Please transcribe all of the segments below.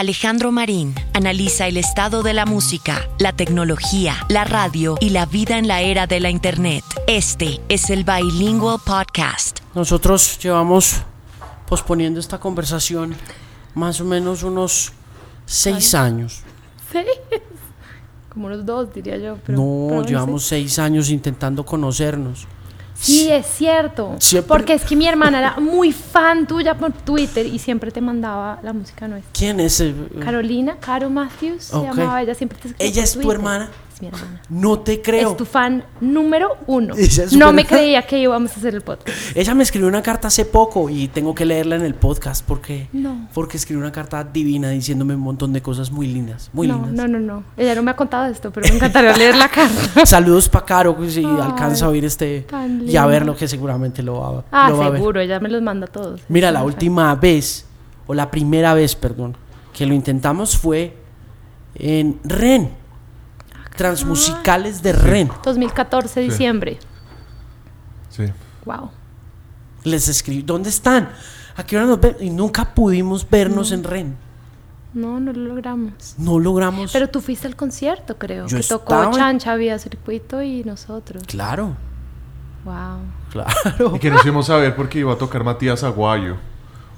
Alejandro Marín analiza el estado de la música, la tecnología, la radio y la vida en la era de la Internet. Este es el Bilingual Podcast. Nosotros llevamos posponiendo esta conversación más o menos unos seis años. ¿Seis? Como unos dos, diría yo. Pero No, llevamos seis años intentando conocernos. Sí, es cierto. Siempre- Porque es que mi hermana era muy fan tuya por Twitter y siempre te mandaba la música nuestra. ¿Quién es? eh, Carolina, Caro Matthews, se llamaba ella, siempre te escribía ¿Ella por es tu hermana? Es mi hermana. No te creo. Es tu fan número uno. No me creía que íbamos a hacer el podcast. Ella me escribió una carta hace poco y tengo que leerla en el podcast porque, No. porque escribió una carta divina diciéndome un montón de cosas muy lindas, muy no, lindas. no, no, no. Ella no me ha contado esto, pero me encantaría leer la carta. Saludos para Caro, si Ay, alcanza a oír este y a verlo, que seguramente lo va, Ah, lo va a ver. seguro, ella me los manda a todos. Mira, la última vez, o la primera vez, perdón, que lo intentamos fue en REN. Transmusicales de REN. fan. 2014, diciembre. Sí. Wow. Les escribí, ¿dónde están? ¿A qué hora nos ven? Y nunca pudimos vernos en REN. No, no lo logramos. No logramos. Pero tú fuiste al concierto, creo. Yo que tocó estaba en- Chancha vía circuito y nosotros. Claro, Wow. claro. Y que nos íbamos a ver porque iba a tocar Matías Aguayo.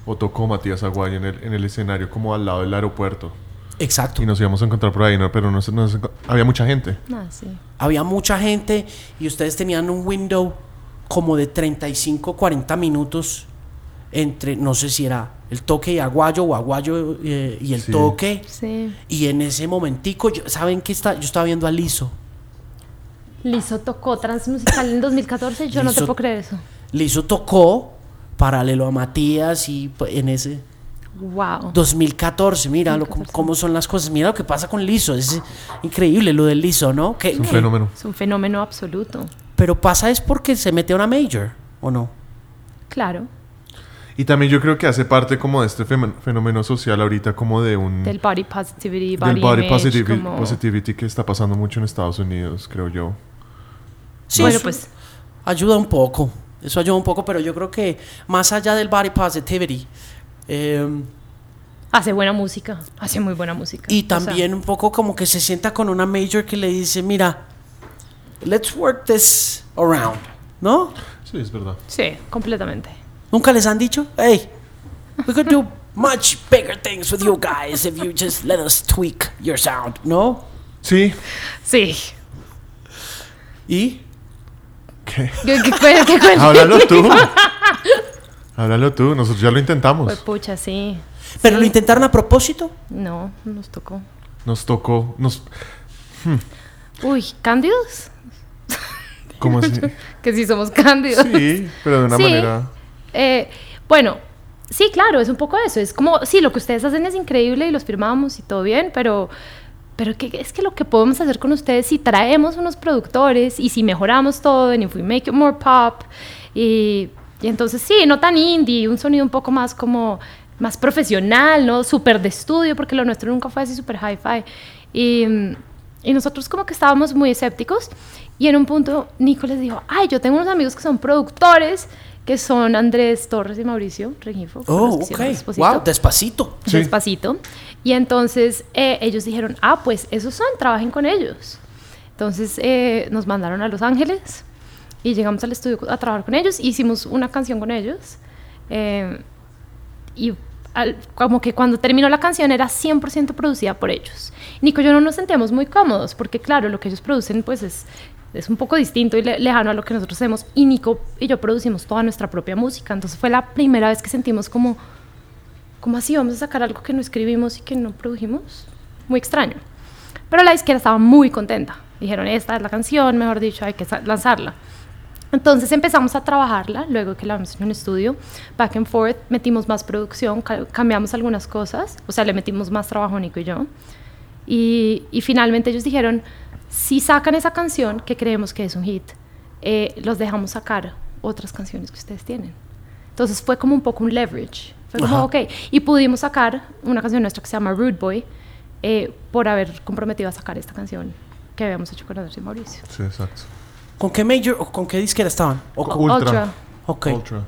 O tocó Matías Aguayo en el, en el escenario como al lado del aeropuerto. Exacto. Y nos íbamos a encontrar por ahí, ¿no? pero no, se- no había mucha gente. Ah, sí. Había mucha gente y ustedes tenían un window como de 35, 40 minutos entre, no sé si era el toque y aguayo o aguayo eh, y el Sí. toque. Sí. Y en ese momentico, yo- ¿saben qué está? Yo estaba viendo a Lizo. Lizo tocó Transmusical en 2014. Yo no te puedo creer eso. Lizo tocó paralelo a Matías y pues, en ese Wow. 2014, mira lo- 2014. cómo son las cosas, mira lo que pasa con Lizo, es increíble lo del Lizo, ¿no? Que, Es un que- fenómeno. Es un fenómeno absoluto. pero pasa es porque se mete a una major, ¿o no? Claro. Y también yo creo que hace parte como de este fenómeno social ahorita como de un... Del body positivity, del body, body image, positivi- como- positivity que está pasando mucho en Estados Unidos, creo yo. Sí, bueno, pues ayuda un poco, eso ayuda un poco, pero yo creo que más allá del body positivity, eh, hace buena música. Hace muy buena música. y O sea, también un poco como que se sienta con una major que le dice, mira, let's work this around, ¿no? Sí, es verdad. sí, completamente. ¿Nunca les han dicho? Hey, we could do much bigger things with you guys if you just let us tweak your sound, ¿no? Sí. Sí. ¿Y? ¿Qué? ¿Qué, qué, qué tú. Háblalo tú. Nosotros ya lo intentamos. Pues pucha, sí. ¿Pero Sí. lo intentaron a propósito? No, nos tocó. Nos tocó... Nos, Uy, ¿cándidos? ¿Cómo así? Que sí somos cándidos. Sí, pero de una Sí. manera... Eh, bueno, sí, claro, es un poco eso. Es como, sí, lo que ustedes hacen es increíble y los firmamos y todo bien, pero, pero que, es que lo que podemos hacer con ustedes si traemos unos productores y si mejoramos todo, and if we make it more pop, y, y entonces sí, no tan indie, un sonido un poco más como más profesional, ¿no? Súper de estudio, porque lo nuestro nunca fue así súper hi-fi. Y, y nosotros como que estábamos muy escépticos y en un punto Nico les dijo, ay, yo tengo unos amigos que son productores, que son Andrés Torres y Mauricio Regifo. Oh, ok. Despacito. Wow, despacito. Sí. Despacito. Y entonces eh, ellos dijeron, ah, pues esos son, trabajen con ellos. Entonces eh, nos mandaron a Los Ángeles y llegamos al estudio a trabajar con ellos. Hicimos una canción con ellos. eh, y al- como que cuando terminó la canción era 100% producida por ellos. Nico y yo no nos sentíamos muy cómodos porque claro, lo que ellos producen pues es, es un poco distinto y le- lejano a lo que nosotros hacemos. Y Nico y yo producimos toda nuestra propia música. Entonces fue la primera vez que sentimos como, ¿cómo así vamos a sacar algo que no escribimos y que no produjimos? Muy extraño. Pero la disquera estaba muy contenta. Dijeron, esta es la canción, mejor dicho, hay que lanzarla. Entonces empezamos a trabajarla, luego que la vimos en un estudio, back and forth, metimos más producción, ca- cambiamos algunas cosas, o sea, le metimos más trabajo a Nico y yo. Y, y finalmente ellos dijeron, si sacan esa canción, que creemos que es un hit, eh, los dejamos sacar otras canciones que ustedes tienen. Entonces fue como un poco un leverage. Fue como, Ajá. ok. Y pudimos sacar una canción nuestra que se llama Rude Boy eh, por haber comprometido a sacar esta canción que habíamos hecho con Andrés y Mauricio. Sí, exacto. ¿Con qué major o con qué disquera estaban? O con- Ultra. Ultra. ok. Ultra.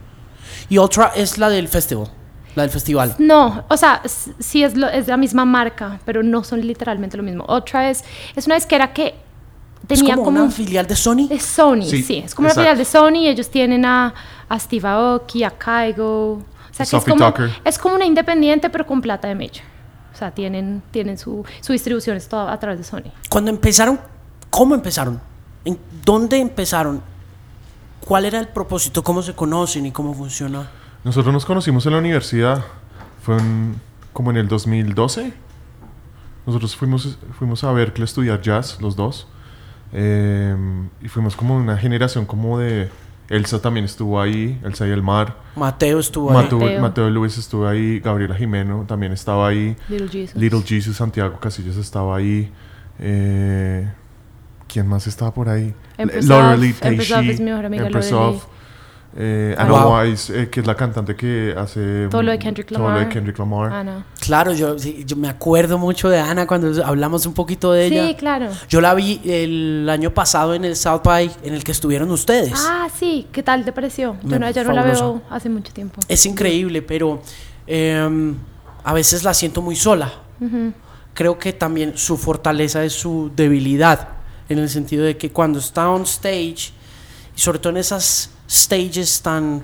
Y Ultra es la del festival. la del festival. No, o sea, s- sí es, lo- es la misma marca, pero no son literalmente lo mismo. Otra es, es una disquera que Es tenía como, como, una un- filial de Sony. de Sony, Sí, sí, es como exacto. una filial de Sony. Ellos tienen a, a Steve Aoki, a Kaigo. O sea, que es Sophie como, Tucker. es como una independiente, pero con plata de Major. O sea, tienen, tienen su, su distribución es toda a través de Sony. Cuando empezaron, ¿cómo empezaron? ¿En dónde empezaron? ¿Cuál era el propósito? ¿Cómo se conocen y cómo funciona? Nosotros nos conocimos en la universidad. Fue en- como en el 2012. Nosotros fuimos, fuimos a Berkeley a estudiar jazz, los dos. Eh, y fuimos como una generación como de... Elsa también estuvo ahí, Elsa y el mar. Mateo estuvo ahí. Mateo, Mateo. Mateo Luis estuvo ahí, Gabriela Jimeno también estaba ahí. Little Jesus. Little Jesus, Santiago Casillas estaba ahí. Eh, ¿Quién más estaba por ahí? Of- Empress of Teishi, es mi mejor amiga, of, eh, Ah, Anna wow. Wise, eh, que es la cantante que hace Todo lo de Kendrick todo lo de Lamar. Kendrick Lamar. Ana. Claro, yo, sí, yo me acuerdo mucho de Ana cuando hablamos un poquito de ella. Sí, claro. Yo la vi el año pasado en el South by en el que estuvieron ustedes. Ah, sí, ¿qué tal te pareció? Yo no, ya no la veo hace mucho tiempo. Es increíble, pero em, a veces la siento muy sola. Creo que también su fortaleza es su debilidad, en el sentido de que cuando está on stage, y sobre todo en esas stages tan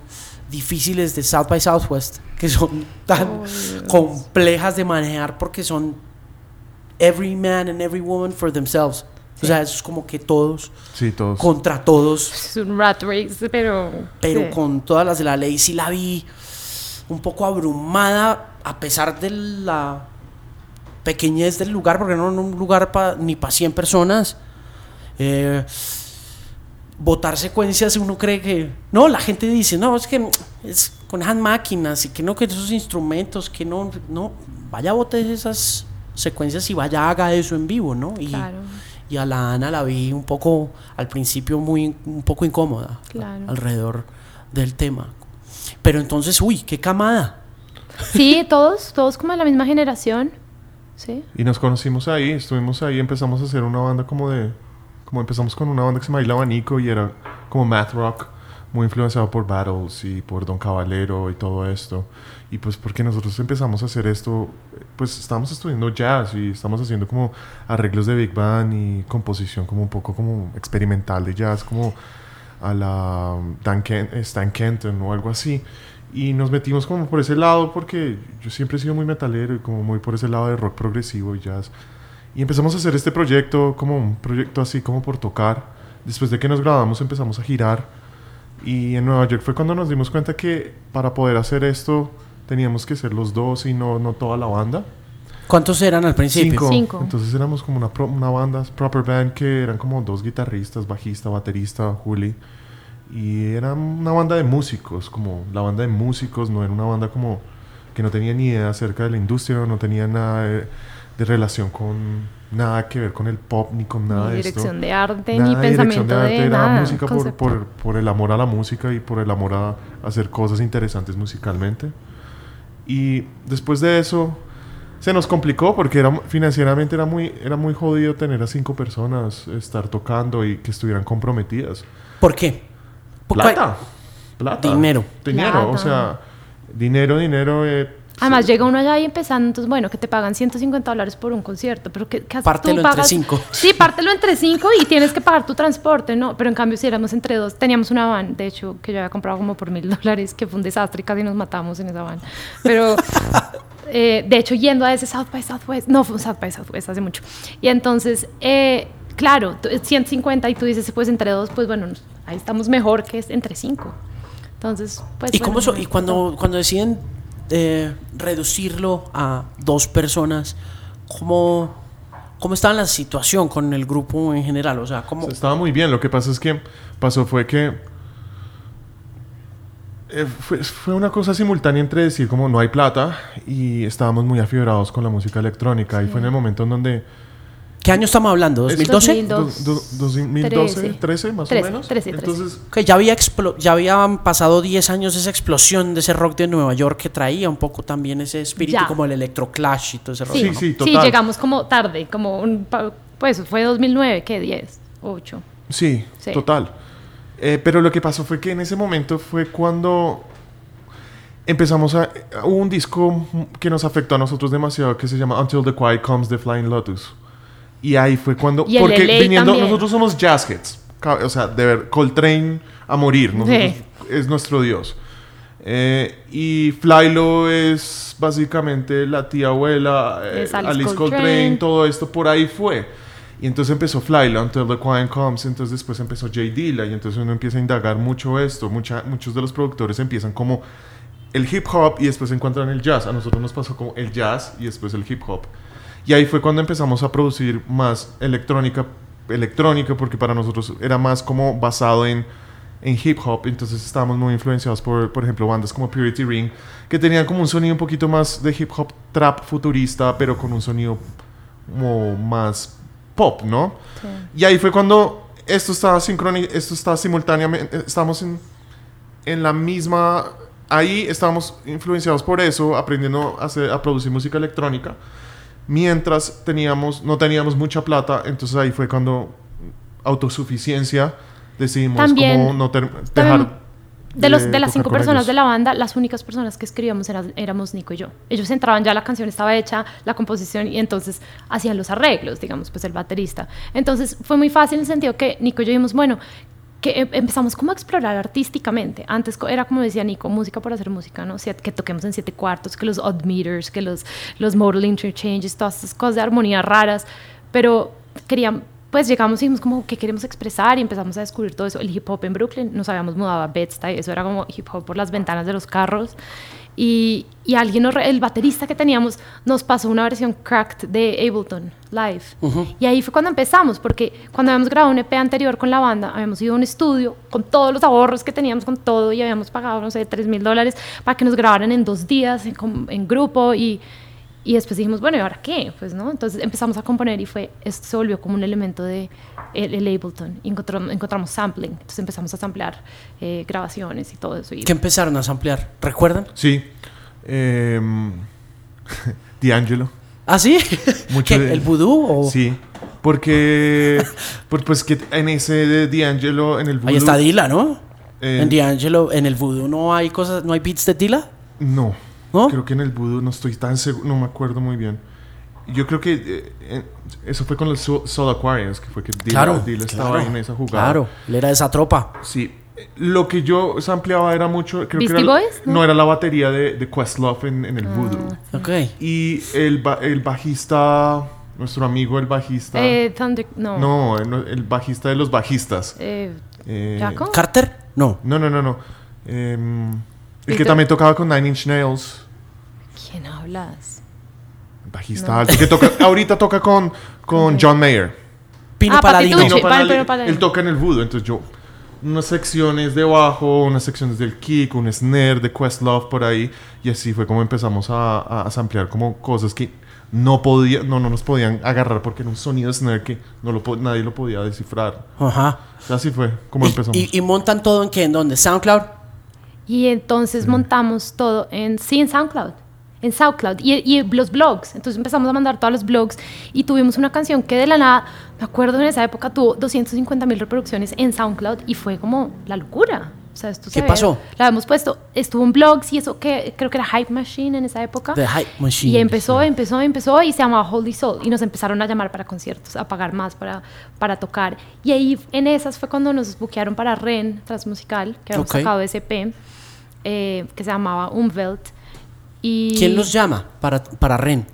difíciles de South by Southwest, que son tan complejas de manejar porque son every man and every woman for themselves. O sea, es como que todos Sí, todos. contra todos Es un rat race, pero... pero sí. con todas las de la ley sí la vi un poco abrumada a pesar de la pequeñez del lugar, porque no era un lugar pa- ni para 100 personas. Eh, votar secuencias uno cree que no la gente dice no es que es con esas máquinas y que no que esos instrumentos que no no vaya vote esas secuencias y vaya haga eso en vivo no y, Claro. y a la Ana la vi un poco al principio muy un poco incómoda Claro. alrededor del tema pero entonces uy qué camada Sí, todos, todos como de la misma generación. Sí. Y nos conocimos ahí, estuvimos ahí, empezamos a hacer una banda como de... Como empezamos con una banda que se llama El Abanico y era como math rock, muy influenciado por Battles y por Don Caballero y todo esto. Y pues porque nosotros empezamos a hacer esto, pues estábamos estudiando jazz y estamos haciendo como arreglos de Big Band y composición como un poco como experimental de jazz, como a la Dan Ken- eh, Stan Kenton o algo así. Y nos metimos como por ese lado porque yo siempre he sido muy metalero y como muy por ese lado de rock progresivo y jazz. Y empezamos a hacer este proyecto como un proyecto así como por tocar. Después de que nos grabamos empezamos a girar. Y en Nueva York fue cuando nos dimos cuenta que para poder hacer esto teníamos que ser los dos y no, no toda la banda. cuántos eran al principio Cinco. Cinco. Entonces éramos como una, pro- una banda, proper band, que eran como dos guitarristas, bajista, baterista, Juli. Y era una banda de músicos, como la banda de músicos, no era una banda como que no tenía ni idea acerca de la industria, no tenía nada de, de relación con nada que ver con el pop ni con nada ni de dirección esto. de arte, Nada ni de dirección pensamiento de de, arte, era nada. música por, por, por el amor a la música y por el amor a hacer cosas interesantes musicalmente. Y después de eso se nos complicó porque era, financieramente era muy, era muy jodido tener a cinco personas, estar tocando y que estuvieran comprometidas. ¿por qué? ¿Por Plata. Plata. Dinero. Dinero, o Plata. sea, dinero, dinero. eh, Además, sí. llega uno allá y empezando, entonces, bueno, que te pagan 150 dólares por un concierto, pero ¿qué, qué haces Pártelo tú? entre Pagas- cinco. Sí, pártelo entre cinco y tienes que pagar tu transporte, ¿no? Pero en cambio, si éramos entre dos, teníamos una van, de hecho, que yo había comprado como por mil dólares, que fue un desastre y casi nos matamos en esa van. Pero, eh, de hecho, yendo a ese South by Southwest, no, fue un South by Southwest hace mucho. Y entonces, eh, claro, tú- 150 y tú dices, pues entre dos, pues bueno, ahí estamos mejor que es entre cinco. Entonces, pues. ¿Y, cómo bueno, so- y cuando, cuando deciden eh, reducirlo a dos personas, ¿cómo, ¿cómo estaba la situación con el grupo en general? O sea, ¿cómo, O sea, estaba muy bien. Lo que pasa es que pasó fue que eh, fue, fue una cosa simultánea entre decir como no hay plata y estábamos muy afiebrados con la música electrónica. Y fue en el momento en donde... ¿Qué año estamos hablando? Es- ¿2012? 2000. do- do- 2012, 13. 13 más o menos. trece, trece. Entonces, Que ya había explo- ya habían pasado 10 años de esa explosión de ese rock de Nueva York que traía un poco también ese espíritu Ya. como el electroclash y todo ese rollo. Sí, ¿no? sí, sí, total. llegamos como tarde, como un, pues fue 2009, ¿qué? 10, 8. Sí, Sí. total. Eh, pero lo que pasó fue que en ese momento fue cuando empezamos a... Hubo un disco que nos afectó a nosotros demasiado que se llama Until the Quiet Comes the Flying Lotus. Y ahí fue cuando... Y porque LA viniendo, también. nosotros somos jazzheads. O sea, de ver Coltrane a morir. Nosotros, Sí. Es nuestro dios. Eh, y Flylo es básicamente la tía abuela, eh, Es Alice Alice Coltrane. Coltrane. todo esto por ahí fue. Y entonces empezó Flylo, Until the Quiet Comes, entonces después empezó Jay Dilla, y entonces uno empieza a indagar mucho esto, mucha, muchos de los productores empiezan como el hip hop y después encuentran el jazz, a nosotros nos pasó como el jazz y después el hip hop. Y ahí fue cuando empezamos a producir más electrónica, electrónica porque para nosotros era más como basado en, en hip hop, entonces estábamos muy influenciados por, por ejemplo, bandas como Purity Ring, que tenían como un sonido un poquito más de hip hop trap futurista, pero con un sonido como más pop, ¿no? Y ahí fue cuando esto estaba sincroni esto estaba simultáneamente, eh, estábamos en, en la misma, ahí estábamos influenciados por eso, aprendiendo a, hacer- a producir música electrónica, mientras teníamos, no teníamos mucha plata, entonces ahí fue cuando autosuficiencia decidimos También- como no ter- dejar De, los, de las cinco personas ellos. de la banda, las únicas personas que escribíamos era- éramos Nico y yo. Ellos entraban ya, la canción estaba hecha, la composición, y entonces hacían los arreglos, digamos, pues el baterista. Entonces fue muy fácil en el sentido que Nico y yo dijimos, bueno, que em- empezamos como a explorar artísticamente. Antes era como decía Nico, música por hacer música, ¿no? Que toquemos en siete cuartos, que los odd meters, que los, los modal interchanges, todas esas cosas de armonía raras, pero querían pues llegamos y dijimos como qué queremos expresar y empezamos a descubrir todo eso. El hip hop en Brooklyn, nos habíamos mudado a Bed-Stuy, eso era como hip hop por las ventanas de los carros. Y, y alguien, nos re- el baterista que teníamos, nos pasó una versión cracked de Ableton Live. Y ahí fue cuando empezamos, porque cuando habíamos grabado un EP anterior con la banda, habíamos ido a un estudio con todos los ahorros que teníamos, con todo, y habíamos pagado, no sé, 3 mil dólares para que nos grabaran en dos días en, en grupo. Y, y después dijimos, bueno, ¿y ahora qué? Pues, ¿no? Entonces empezamos a componer y fue, esto se volvió como un elemento de el, el Ableton. Y encontramos, encontramos sampling. Entonces empezamos a samplear eh, grabaciones y todo eso. Y ¿Qué empezaron a samplear? ¿Recuerdan? Sí. Em, D'Angelo. ¿Ah, sí? Mucho ¿Qué, de- ¿El vudú? O... Sí. Porque, por- pues que en ese de D'Angelo, en el Ahí está voodoo- Dila, ¿no? eh, en D'Angelo, en el vudú no hay cosas, no hay beats de Dila. No. ¿No? Creo que en el voodoo no estoy tan seguro, no me acuerdo muy bien. Yo creo que eh, eh, eso fue con los So- Soul Aquarius, que fue que Dilla, Claro, Dilla estaba claro, ahí en esa jugada. Claro, él era de esa tropa. Sí. Lo que yo sampleaba era mucho. Creo que ¿Beastie era, Boys? No. ¿No? era la batería de, de Questlove en, en el Ah, voodoo. Ok. Y el, el bajista, nuestro amigo el bajista. Eh, Thunder, no. no, el, el bajista de los bajistas. Eh, Eh, ¿Jaco? ¿Carter? No. No, no, no, no. El que también tocaba con Nine Inch Nails. ¿Quién hablas? Bajista alto. Que toca, ahorita toca con, con John Mayer. Pino Ah, Paladino. Pino Pal- Paladino. él toca en el voodoo, entonces yo unas secciones de bajo, unas secciones del kick, un snare de Questlove por ahí y así fue como empezamos a, a, samplear como cosas que no podía, no, no nos podían agarrar porque era un sonido snare que no lo, nadie lo podía descifrar. Ajá. Así fue como Y, empezamos. y- y montan todo en qué? ¿En dónde? ¿SoundCloud? Y entonces montamos todo en, sí, en SoundCloud. En SoundCloud. Y, y los blogs. Entonces empezamos a mandar todos los blogs. Y tuvimos una canción que de la nada, me acuerdo en esa época, tuvo 250 mil reproducciones en SoundCloud. Y fue como la locura. ¿Qué pasó? La hemos puesto, estuvo en blogs y eso que creo que era Hype Machine en esa época. The Hype Machine. Y empezó, empezó, empezó y se llamaba Holy Soul. Y nos empezaron a llamar para conciertos, a pagar más para, para tocar. Y ahí en esas fue cuando nos buquearon para Ren Transmusical, que habíamos Ok. sacado ese EP, eh, que se llamaba Umwelt. Y ¿Quién los llama para, para Ren?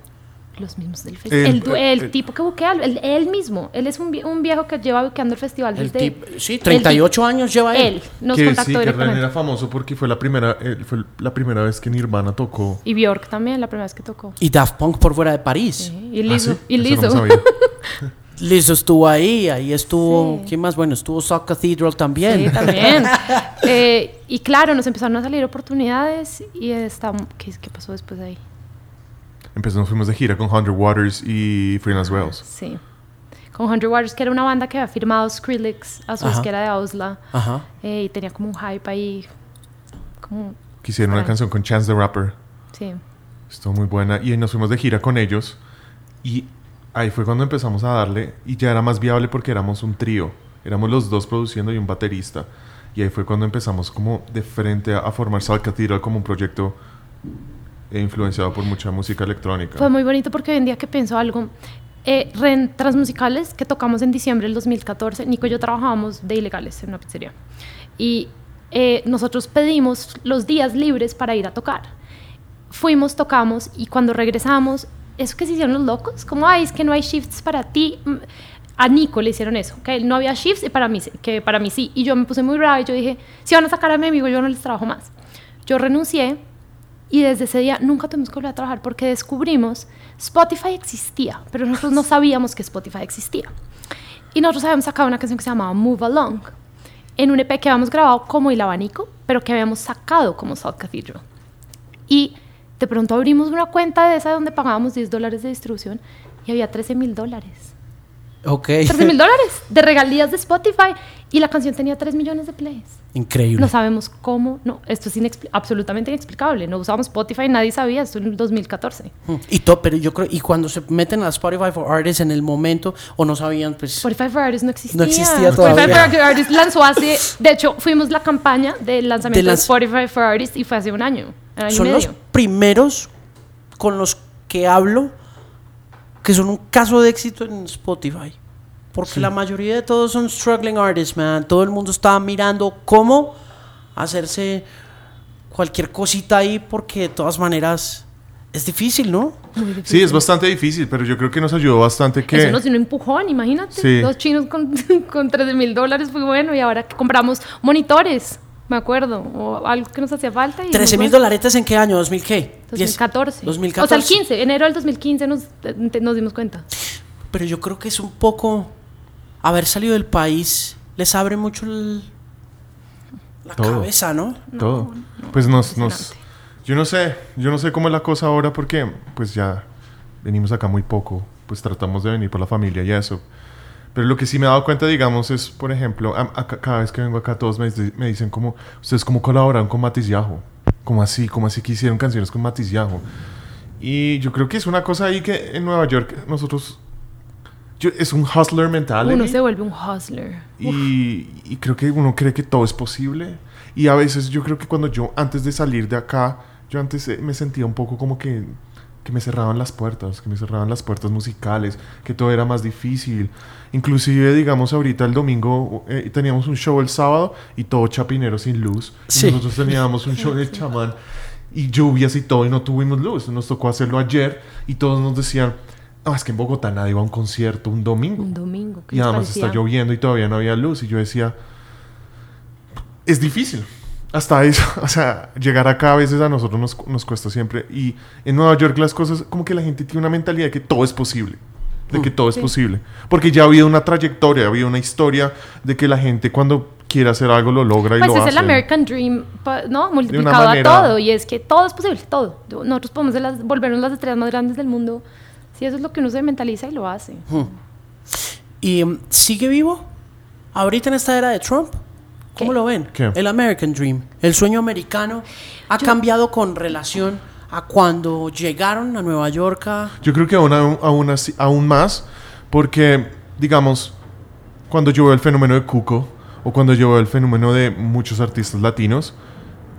Los mismos del El- festival. El, du- el el- tipo que buquea, el- él mismo. Él es un, un viejo que lleva buqueando el festival El desde... tip- sí, 38 años lleva él. Él nos que contactó sí, que directamente. era famoso porque fue la primera, eh, fue la primera vez que Nirvana tocó. Y Bjork también, la primera vez que tocó. Y Daft Punk por fuera de París. Sí, Y ¿Ah, Lizzo. sí? Y no Lizzo. estuvo ahí, ahí estuvo. Sí. ¿Quién más? Bueno, estuvo Sock Cathedral también. Sí, también. Eh, y claro, nos empezaron a salir oportunidades y está, ¿qué, qué pasó después de ahí? Empezamos, fuimos de gira con Hundred Waters y Freelance Wells. Sí. Con Hundred Waters, que era una banda que había firmado Skrillex a su Ajá. disquera de Ausla. Ajá. eh, y tenía como un hype ahí. Como, Que hicieron una canción con Chance the Rapper. sí. Estuvo muy buena. Y nos fuimos de gira con ellos. Y ahí fue cuando empezamos a darle. Y ya era más viable porque éramos un trío. Éramos los dos produciendo y un baterista. Y ahí fue cuando empezamos como de frente a, a formar Salt Cathedral como un proyecto eh, influenciado por mucha música electrónica. Fue muy bonito porque hoy en día que pienso algo, eh, Ren Transmusicales que tocamos en diciembre del 2014, Nico y yo trabajábamos de ilegales en una pizzería. Y eh, nosotros pedimos los días libres para ir a tocar. Fuimos, tocamos y cuando regresamos, eso que se hicieron los locos, como, ay, es que no hay shifts para ti. Mm, A Nico le hicieron eso, que no había shifts y para mí, que para mí sí. Y yo me puse muy brava y yo dije, si van a sacar a mi amigo, yo no les trabajo más. Yo renuncié y desde ese día nunca tuvimos que volver a trabajar porque descubrimos Spotify existía, pero nosotros no sabíamos que Spotify existía. Y nosotros habíamos sacado una canción que se llamaba Move Along en un EP que habíamos grabado como El Abanico, pero que habíamos sacado como South Cathedral. Y de pronto abrimos una cuenta de esa donde pagábamos 10 dólares de distribución y había 13 mil dólares. Ok. 13 mil dólares de regalías de Spotify y la canción tenía 3 millones de plays. Increíble. No sabemos cómo, no, esto es inexpli- absolutamente inexplicable. No usábamos Spotify, nadie sabía esto en el 2014. Mm. Y todo, pero yo creo, y cuando se meten a Spotify for Artists en el momento, o no sabían, pues. Spotify for Artists no existía. No existía Spotify todavía. for Artists lanzó hace, de hecho, fuimos la campaña del lanzamiento De Spotify for Artists y fue hace un año, un año son y los primeros con los que hablo que son un caso de éxito en Spotify. Porque la mayoría de todos son struggling artists, man. Todo el mundo está mirando cómo hacerse cualquier cosita ahí porque de todas maneras es difícil, ¿no? Muy difícil. Sí, es bastante difícil, pero yo creo que nos ayudó bastante que... Eso nos dio un empujón, imagínate. Sí. Dos chinos con, con 13 mil dólares fue bueno y ahora que compramos monitores, me acuerdo, o algo que nos hacía falta. y 13 muy mil dólares en qué año? ¿2000 qué? 2014. 2014. O sea, el 15, enero del 2015 nos, nos dimos cuenta. Pero yo creo que es un poco haber salido del país les abre mucho el- la Todo. cabeza, ¿no? Todo. Pues nos, nos... Yo no sé, yo no sé cómo es la cosa ahora porque pues ya venimos acá muy poco, pues tratamos de venir por la familia y eso. Pero lo que sí me he dado cuenta, digamos, es, por ejemplo, a- acá- cada vez que vengo acá todos me, me dicen como, ustedes cómo colaboraron con Matiz Yajo, como así, como así que hicieron canciones con Matiz Yajo. Y yo creo que es una cosa ahí que en Nueva York nosotros, yo- es un hustler mentality. Uno se vuelve un hustler. Y, y creo que uno cree que todo es posible. Y a veces yo creo que cuando yo, antes de salir de acá, yo antes eh, me sentía un poco como que, que me cerraban las puertas, que me cerraban las puertas musicales, que todo era más difícil. Inclusive, digamos, ahorita el domingo eh, teníamos un show el sábado y todo chapinero sin luz. Y. Nosotros teníamos un show de chamán y lluvias y todo y no tuvimos luz. Nos tocó hacerlo ayer y todos nos decían, no, es que en Bogotá nadie va a un concierto un domingo. Un domingo. ¿qué Y además parecía? está lloviendo y todavía no había luz. Y yo decía, es difícil. Hasta eso, o sea, llegar acá a veces a nosotros nos, nos cuesta siempre. Y en Nueva York las cosas, como que la gente tiene una mentalidad de que todo es posible. De que todo es Sí. posible. Porque ya ha habido una trayectoria, ha habido una historia de que la gente cuando quiere hacer algo lo logra y Pues lo es hace. el American Dream, ¿no? Multiplicado a manera- todo. Y es que todo es posible, todo. Nosotros podemos volvernos las estrellas más grandes del mundo. Si eso es lo que uno se mentaliza y lo hace. ¿Y mm, sigue vivo? Ahorita en esta era de Trump. ¿Cómo ¿Qué? lo ven? ¿Qué? El American Dream, el sueño americano, ha cambiado con relación a cuando llegaron a Nueva York. a- Yo creo que aún, aún, aún así- aún más, porque, digamos, cuando yo veo el fenómeno de Cuco, o cuando yo veo el fenómeno de muchos artistas latinos,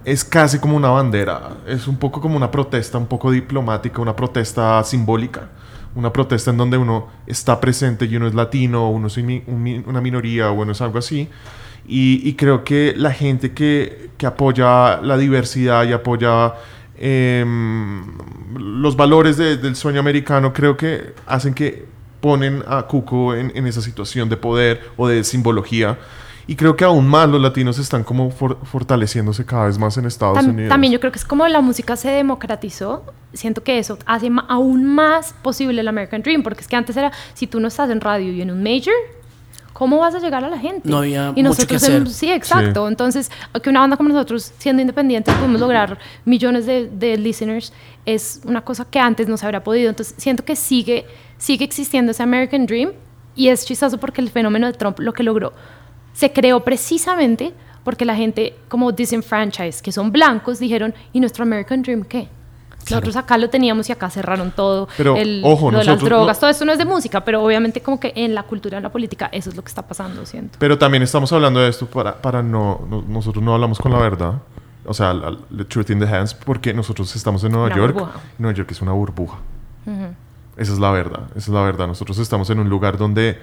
es casi como una bandera, es un poco como una protesta, un poco diplomática, una protesta simbólica, una protesta en donde uno está presente y uno es latino, uno es una minoría, o uno es algo así. Y, creo que la gente que, que apoya la diversidad y apoya em, los valores de- del sueño americano, creo que hacen que ponen a Cuco en esa situación de poder o de simbología. Y creo que aún más los latinos están como for- fortaleciéndose cada vez más en Estados Tam- Unidos. También yo creo que es como la música se democratizó, siento que eso hace aún más posible el American Dream, porque es que antes era, si tú no estás en radio y en un major, ¿cómo vas a llegar a la gente? No había y mucho nosotros que en- hacer. sí, exacto. Entonces, que una banda como nosotros, siendo independientes, podemos lograr millones de, de listeners, es una cosa que antes no se habría podido. Entonces, siento que sigue, sigue existiendo ese American Dream y es chistoso porque el fenómeno de Trump lo que logró se creó precisamente porque la gente como disenfranchised, que son blancos, dijeron, ¿y nuestro American Dream qué? Nosotros acá lo teníamos y acá cerraron todo. Pero, el, ojo, lo de las drogas, no- todo esto no es de música, pero obviamente como que en la cultura, en la política, eso es lo que está pasando, siento. Pero también estamos hablando de esto para, para no, no- Nosotros no hablamos con la verdad. O sea, la- the truth in the hands, porque nosotros estamos en Nueva Una York. burbuja. Nueva York es una burbuja. Esa es la verdad. Esa es la verdad. Nosotros estamos en un lugar donde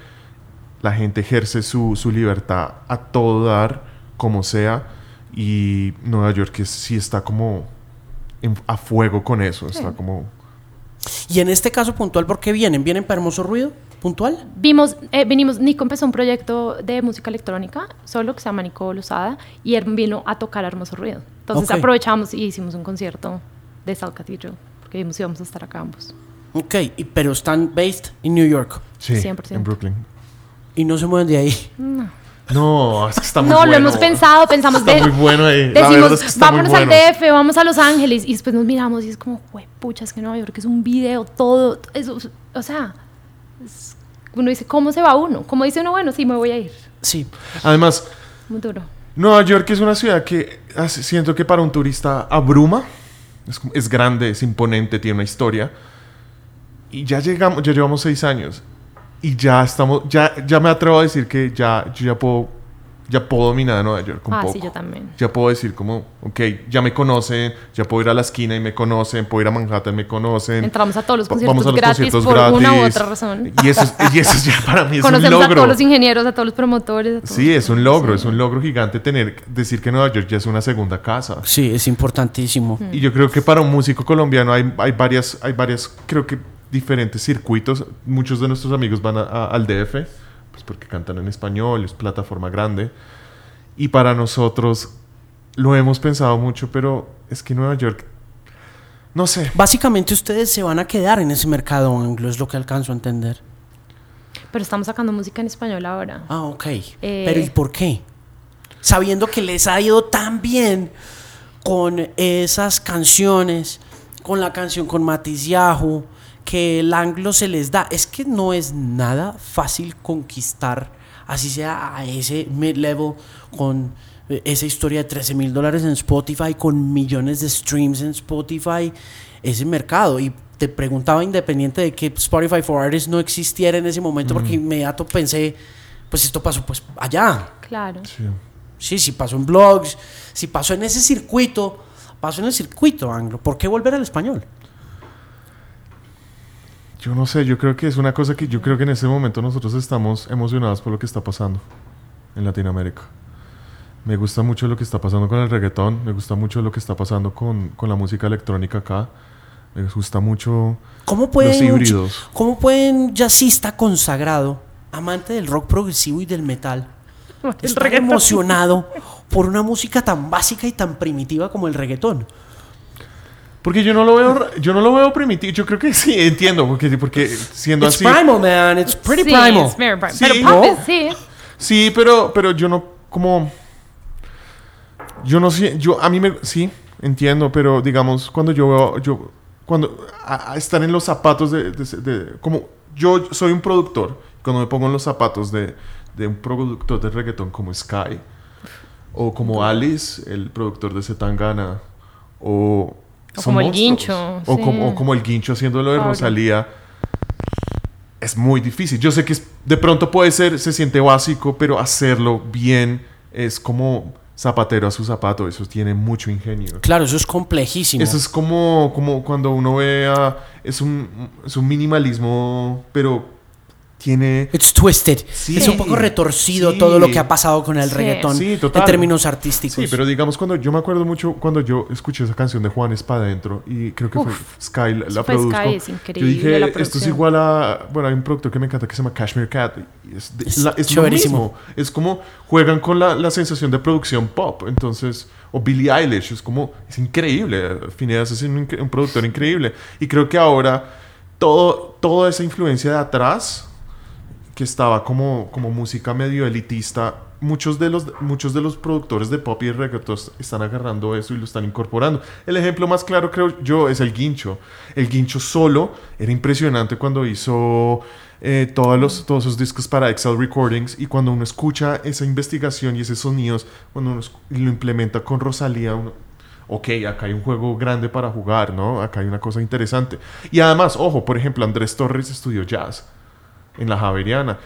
la gente ejerce su, su libertad a todo dar, como sea. Y Nueva York es- sí está como en- a fuego con eso. Está como. Y en este caso puntual, ¿por qué vienen? ¿Vienen para Hermoso Ruido? ¿Puntual? Vimos, eh, vinimos, Nico empezó un proyecto de música electrónica, solo que se llama Nico Lozada, y él vino a tocar a Hermoso Ruido. Entonces aprovechamos y hicimos un concierto de South Cathedral, porque vimos que íbamos a estar acá ambos. Ok, y- pero están based en New York Sí, 100%. en Brooklyn. Y no se mueven de ahí. No, es que está muy no, bueno. lo hemos pensado, pensamos Está de, muy bueno ahí. Decimos, es que está muy vámonos bueno. al DF, vamos a Los Ángeles, y después nos miramos y es como, pucha, es que Nueva York es un video, todo, eso, o sea, es- uno dice, ¿cómo se va uno? Como dice uno, bueno, sí, me voy a ir. Sí. Además, Muy duro. Nueva York es una ciudad que hace- siento que para un turista abruma. Es, es grande, es imponente, tiene una historia. Y ya llegamos, ya llevamos seis años. Y ya estamos, ya, ya me atrevo a decir que ya, yo ya puedo, ya puedo dominar Nueva York un Ah, poco. sí, yo también. Ya puedo decir como, ok, ya me conocen, ya puedo ir a la esquina y me conocen, puedo ir a Manhattan y me conocen. Entramos a todos los conciertos vamos a los gratis conciertos por una u gratis. otra razón. Y eso, es- y eso es ya para mí es un Conocemos logro. a todos los ingenieros, a todos los promotores. a todos. Sí, es un logro, Sí. es un logro gigante tener, decir que Nueva York ya es una segunda casa. Sí, es importantísimo. Mm. Y yo creo que para un músico colombiano hay, hay varias, hay varias, creo que diferentes circuitos. Muchos de nuestros amigos van a- a- al DF, pues porque cantan en español, es plataforma grande. Y para nosotros lo hemos pensado mucho, pero es que Nueva York, no sé. Básicamente ustedes se van a quedar en ese mercado anglo, es lo que alcanzo a entender. Pero estamos sacando música en español ahora. Ah, ok. Eh. Pero ¿y por qué? Sabiendo que les ha ido tan bien con esas canciones, con la canción con Matiz Yahoo, que el anglo se les da. Es que no es nada fácil conquistar, así sea a ese mid-level, con eh, esa historia de 13 mil dólares en Spotify, con millones de streams en Spotify, ese mercado. Y te preguntaba, independiente de que Spotify for Artists no existiera en ese momento, porque inmediato pensé, pues esto pasó pues allá. Claro. Sí. Sí, si pasó en blogs, si pasó en ese circuito, pasó en el circuito anglo. ¿Por qué volver al español? Yo no sé, yo creo que es una cosa que yo creo que en este momento nosotros estamos emocionados por lo que está pasando en Latinoamérica. Me gusta mucho lo que está pasando con el reggaetón, me gusta mucho lo que está pasando con, con la música electrónica acá, me gusta mucho ¿Cómo puede los híbridos. ¿Cómo puede un jazzista consagrado, amante del rock progresivo y del metal, El estar reggaetón. emocionado por una música tan básica y tan primitiva como el reggaetón? Porque yo no lo veo, yo no lo veo primitivo, yo creo que sí, entiendo, porque, porque siendo It's así... primal, man. It's pretty Sí, primal. es very primal. Sí, Pero ¿no? sí. Sí, pero, pero yo no, como... Yo no sé, yo, a mí me, sí, entiendo, pero digamos, cuando yo veo, yo, cuando, a, a estar en los zapatos de, de- de- como, yo soy un productor, cuando me pongo en los zapatos de, de un productor de reggaetón como Sky, o como Alice, el productor de Zetangana, o... O como el. Guincho, O, sí. como, o como el Guincho haciendo lo de Obvio. Rosalía es muy difícil. Yo sé que es- de pronto puede ser, se siente básico, pero hacerlo bien es como zapatero a su zapato. Eso tiene mucho ingenio. Claro, eso es complejísimo. Eso es como, como cuando uno ve a... Es un, es un minimalismo, pero tiene... It's twisted. Sí. Es un poco retorcido Sí. todo lo que ha pasado con el Sí. reggaetón Sí, total. en términos artísticos. Sí, pero digamos cuando yo me acuerdo mucho cuando yo escuché esa canción de Juanes para adentro y creo que Uf, fue Sky la, la produjo. Sky, es yo increíble dije, la esto es producción". igual a, bueno, hay un productor que me encanta que se llama Cashmere Cat. y es, de- Es la- es lo mismo. Es como juegan con la, la sensación de producción pop, entonces o Billie Eilish es como es increíble. Phineas es un, un productor increíble y creo que ahora todo toda esa influencia de atrás que estaba como, como música medio elitista, muchos de, los, muchos de los productores de pop y reggaeton están agarrando eso y lo están incorporando. El ejemplo más claro, creo yo, es el Guincho. El Guincho solo era impresionante cuando hizo eh, todos, los, todos esos discos para Excel Recordings y cuando uno escucha esa investigación y esos sonidos, cuando uno lo implementa con Rosalía, uno- ok, acá hay un juego grande para jugar, ¿no? Acá hay una cosa interesante. Y además, ojo, por ejemplo, Andrés Torres estudió jazz en la Javeriana.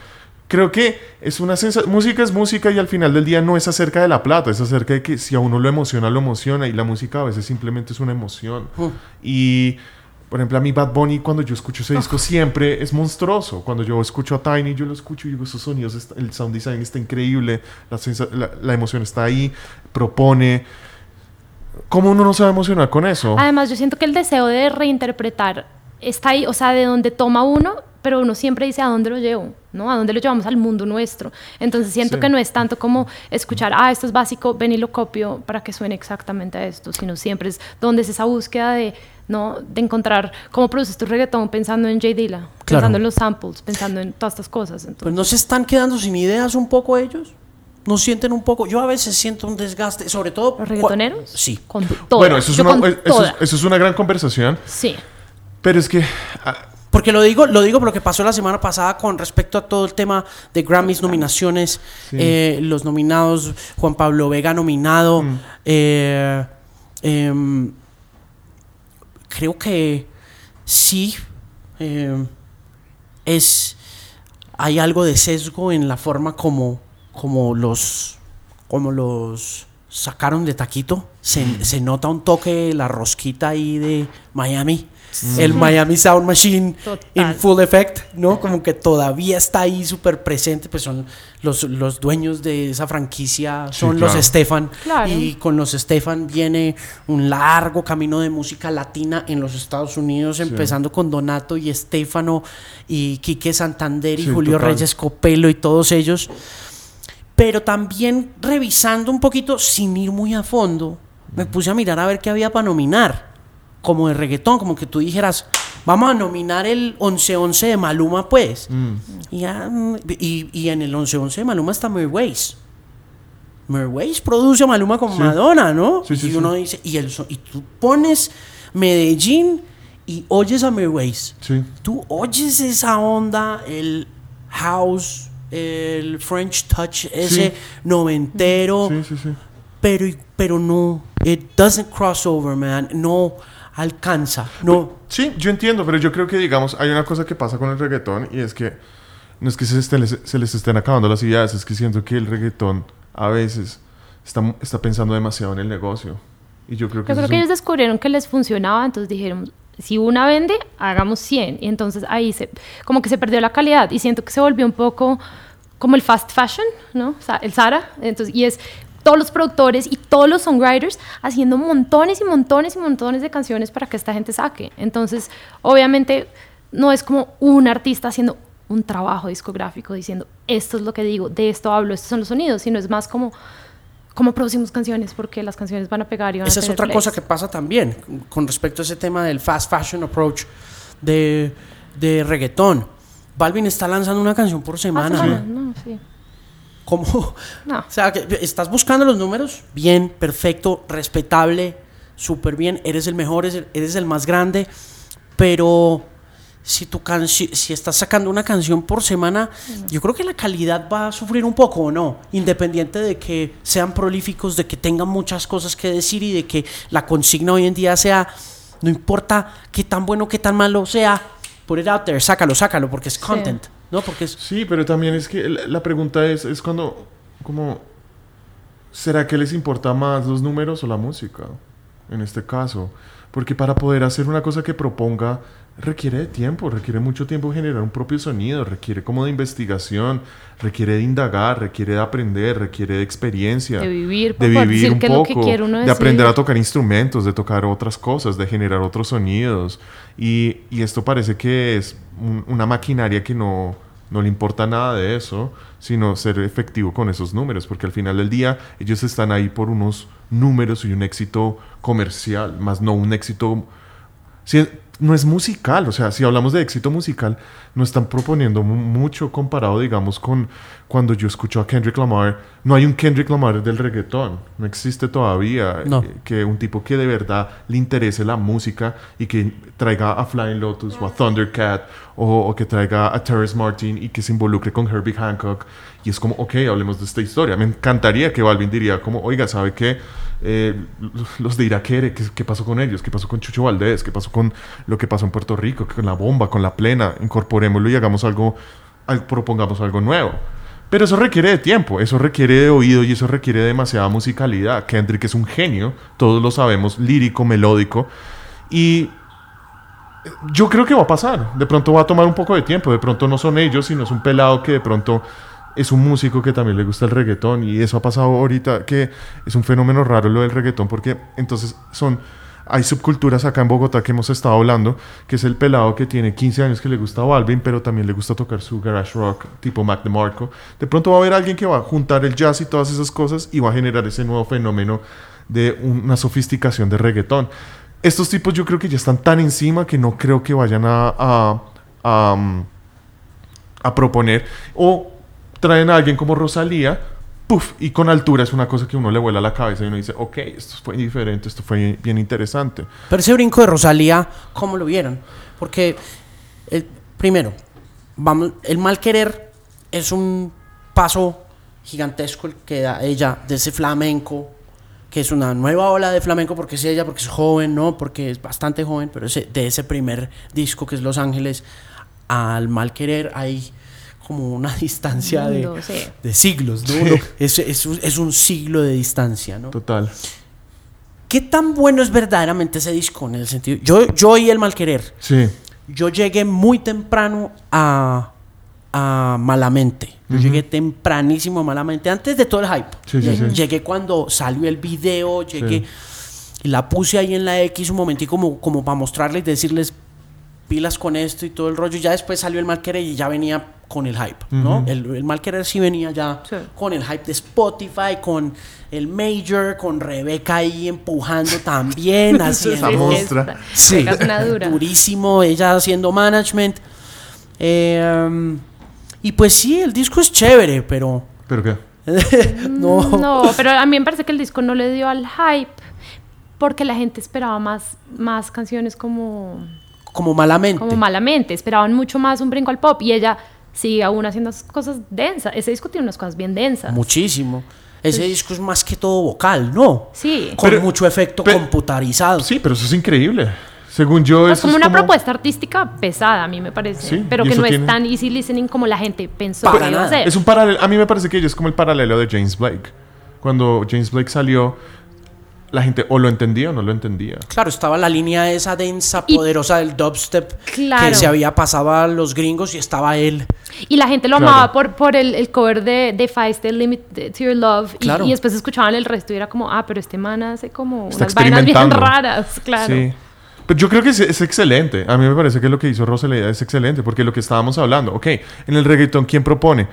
Creo que es una sensación, música es música y al final del día no es acerca de la plata, es acerca de que si a uno lo emociona, lo emociona y la música a veces simplemente es una emoción. Mm. Y, por ejemplo, a mí Bad Bunny cuando yo escucho ese disco siempre es monstruoso. Cuando yo escucho a Tiny, yo lo escucho y digo, esos sonidos, está- el sound design está increíble, la, la, la emoción está ahí, propone. ¿Cómo uno no se va a emocionar con eso? Además, yo siento que el deseo de reinterpretar está ahí, o sea, de donde toma uno, pero uno siempre dice a dónde lo llevo, ¿no? A dónde lo llevamos al mundo nuestro. Entonces siento Sí. que no es tanto como escuchar, ah, esto es básico, ven y lo copio para que suene exactamente a esto, sino siempre es dónde es esa búsqueda de, ¿no? De encontrar cómo produces tu reggaetón pensando en J. Dilla, pensando en los samples, pensando en todas estas cosas. Entonces, Pues no se están quedando sin ideas un poco ellos. ¿No sienten un poco? Yo a veces siento un desgaste, sobre todo... ¿Los reggaetoneros? Sí. Con todas. bueno, eso es, Yo una, con eso, es, todas. eso es una gran conversación, Sí. Pero es que... ah, Porque lo digo, lo digo por lo que pasó la semana pasada con respecto a todo el tema de Grammys nominaciones, eh, los nominados, Juan Pablo Vega nominado. eh, em, creo que sí eh, es hay algo de sesgo en la forma como, como los como los sacaron de taquito. Se, se nota un toque la rosquita ahí de Miami. El Miami Sound Machine en full effect, ¿no? Como que todavía está ahí súper presente, pues son los, los dueños de esa franquicia, Sí, son claro. los Stefan. Claro. Y con los Stefan viene un largo camino de música latina en los Estados Unidos, empezando con Donato y Estefano y Quique Santander y Sí, Julio total. Reyes Copelo y todos ellos. Pero también revisando un poquito, sin ir muy a fondo, me puse a mirar a ver qué había para nominar. Como de reggaetón, como que tú dijeras, vamos a nominar el 11-11 de Maluma, pues. mm, Y, ya, y, y en el 11-11 de Maluma está Merways. Merways produce a Maluma con Sí. Madonna, ¿no? Sí, sí, y uno dice, y, el, y tú pones Medellín y oyes a Merways. sí. Tú oyes esa onda, el house, el French touch, ese noventero, Sí, sí, sí. pero, pero no, it doesn't cross over, man, no alcanza, no. Sí, yo entiendo, pero yo creo que, digamos, hay una cosa que pasa con el reggaetón y es que no es que se, estén- se les estén acabando las ideas, es que siento que el reggaetón a veces está, está pensando demasiado en el negocio. Y yo creo que Yo eso creo es que un- ellos descubrieron que les funcionaba, entonces dijeron, si una vende, hagamos 100. Y entonces ahí se, como que se perdió la calidad y siento que se volvió un poco como el fast fashion, ¿no? O sea, el Zara. Entonces, y es todos los productores y todos los songwriters haciendo montones y montones y montones de canciones para que esta gente saque. Entonces, obviamente, no es como un artista haciendo un trabajo discográfico diciendo, esto es lo que digo, de esto hablo, estos son los sonidos, sino es más como cómo producimos canciones, porque las canciones van a pegar y van Esa a es otra plays. cosa que pasa también con respecto a ese tema del fast fashion approach de, de reggaetón. Balvin está lanzando una canción por Ah, semana. semana, no, sí. ¿Cómo? No. O sea, que estás buscando los números, bien, perfecto, respetable, súper bien, eres el mejor, eres el, más grande, pero si, tu si estás sacando una canción por semana, yo creo que la calidad va a sufrir un poco, ¿o no? Independiente de que sean prolíficos, de que tengan muchas cosas que decir y de que la consigna hoy en día sea, no importa qué tan bueno, qué tan malo sea, put it out there, sácalo, sácalo, porque es content, Sí, pero también es que la, la pregunta es, es cuando, como, ¿será que les importa más los números o la música? En este caso. Porque para poder hacer una cosa que proponga requiere de tiempo, requiere mucho tiempo generar un propio sonido, requiere como de investigación, requiere de indagar, requiere de aprender, requiere de experiencia. De vivir, de vivir decir un qué es lo que poco, uno de aprender a tocar instrumentos, de tocar otras cosas, de generar otros sonidos. Y, y esto parece que es un- una maquinaria que no, no le importa nada de eso, sino ser efectivo con esos números, porque al final del día ellos están ahí por unos números y un éxito comercial, más no un éxito... Si- no es musical. O sea, si hablamos de éxito musical, no están proponiendo mu- mucho comparado, digamos, con cuando yo escucho a Kendrick Lamar. No hay un Kendrick Lamar del reggaetón. No existe todavía. No. eh, que un tipo que de verdad le interese la música y que traiga a Flying Lotus o a Thundercat o, o que traiga a Terrence Martin y que se involucre con Herbie Hancock. Y es como, ok, hablemos de esta historia. Me encantaría que Balvin diría como, oiga, ¿sabe qué? Eh, los de Iraquere, ¿qué, ¿qué pasó con ellos? ¿Qué pasó con Chucho Valdés? ¿Qué pasó con lo que pasó en Puerto Rico? Con la bomba, con la plena. Incorporémoslo y hagamos algo, al- propongamos algo nuevo. Pero eso requiere de tiempo, eso requiere de oído y eso requiere de demasiada musicalidad. Kendrick es un genio, todos lo sabemos, lírico, melódico. Y yo creo que va a pasar. De pronto va a tomar un poco de tiempo. De pronto no son ellos, sino es un pelado que de pronto es un músico que también le gusta el reggaetón. Y eso ha pasado ahorita, que es un fenómeno raro lo del reggaetón, porque entonces son. Hay subculturas acá en Bogotá que hemos estado hablando, que es el pelado que tiene 15 años que le gusta Balvin, pero también le gusta tocar su garage rock tipo Mac DeMarco. De pronto va a haber alguien que va a juntar el jazz y todas esas cosas y va a generar ese nuevo fenómeno de una sofisticación de reggaetón. Estos tipos yo creo que ya están tan encima que no creo que vayan a, a, a, um, a proponer. O traen a alguien como Rosalía, puff, y con altura es una cosa que uno le vuela la cabeza y uno dice, ok, esto fue diferente, esto fue bien interesante. Pero ese brinco de Rosalía, ¿cómo lo vieron? Porque, primero, vamos, el mal querer es un paso gigantesco el que da ella de ese flamenco, que es una nueva ola de flamenco, porque es ella, porque es joven, ¿no? Porque es bastante joven, pero de ese primer disco que es Los Ángeles al mal querer hay como una distancia de, Mundo, sí. de siglos, ¿no? Es, es un- es un siglo de distancia, ¿no? Total. ¿Qué tan bueno es verdaderamente ese disco en el sentido? Yo, yo oí el mal querer. Sí. Yo llegué muy temprano a, a Malamente. Yo llegué tempranísimo a Malamente, antes de todo el hype. Sí, sí, llegué, sí. llegué cuando salió el video, llegué y la puse ahí en la X un momentico como, como para mostrarles y decirles pilas con esto y todo el rollo. Ya después salió el mal querer y ya venía con el hype, ¿no? el, el mal querer sí venía ya Sí. con el hype de Spotify, con el Major, con Rebeca ahí empujando también, haciendo... Esa esta. Sí, Rebeca es una dura. durísimo, ella haciendo management. Eh, y pues sí, el disco es chévere, pero ¿Pero qué? no. No, pero a mí me parece que el disco no le dio al hype porque la gente esperaba más, más canciones como, como malamente. como malamente, esperaban mucho más un brinco al pop y ella sigue aún haciendo cosas densas. Ese disco tiene unas cosas bien densas. Muchísimo. Ese disco es más que todo vocal, ¿no? Sí. Con Pero- mucho efecto pero- computarizado. Sí, pero eso es increíble. Según yo, Es eso como es una propuesta artística pesada, a mí me parece. Sí, pero que no tiene- es tan easy listening como la gente pensó Para que iba a ser. Es un paralelo. A mí me parece que ella es como el paralelo de James Blake. Cuando James Blake salió, la gente o lo entendía o no lo entendía. Claro, estaba la línea esa densa, Y- poderosa del dubstep Claro. que se había pasado a los gringos y estaba él. Y la gente lo Claro. amaba por, por el, el cover de, de Feist, Limit to Your Love. Y, Claro. y después escuchaban el resto y era como, ah, pero este man hace como Está unas vainas bien raras. Claro. Sí. Pero yo creo que es, es excelente. A mí me parece que lo que hizo Rosalía es excelente. Porque lo que estábamos hablando, ok, en el reggaetón, ¿quién propone?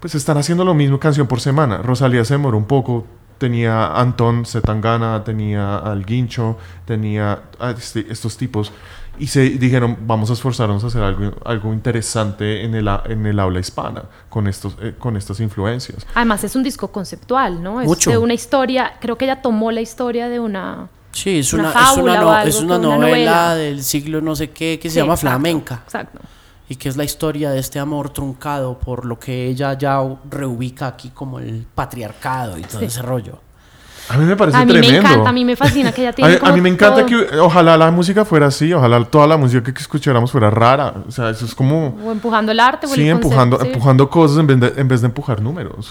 Pues están haciendo lo mismo canción por semana. Rosalía se demoró un poco. Tenía a Antón Zetangana, tenía al Guincho, tenía a este- estos tipos. Y se dijeron, vamos a esforzarnos a hacer algo, algo interesante en el, a- en el habla hispana con, estos, eh, con estas influencias. Además es un disco conceptual, ¿no? Es Mucho. de una historia, creo que ella tomó la historia de una... Sí, es Una una, es una, o no- algo es una novela novela. del siglo no sé qué que se Sí, llama exacto, Flamenca. Exacto. Y que es la historia de este amor truncado por lo que ella ya reubica aquí como el patriarcado y todo Sí. ese rollo. A mí me parece A mí tremendo. me encanta, a mí me fascina que ella A, tiene a como mí me encanta todo- que ojalá la música fuera así, ojalá toda la música que escucháramos fuera rara. O sea, eso es como... O empujando el arte o el Sí, empujando, concepto, sí. empujando cosas en vez, de, en vez de empujar números.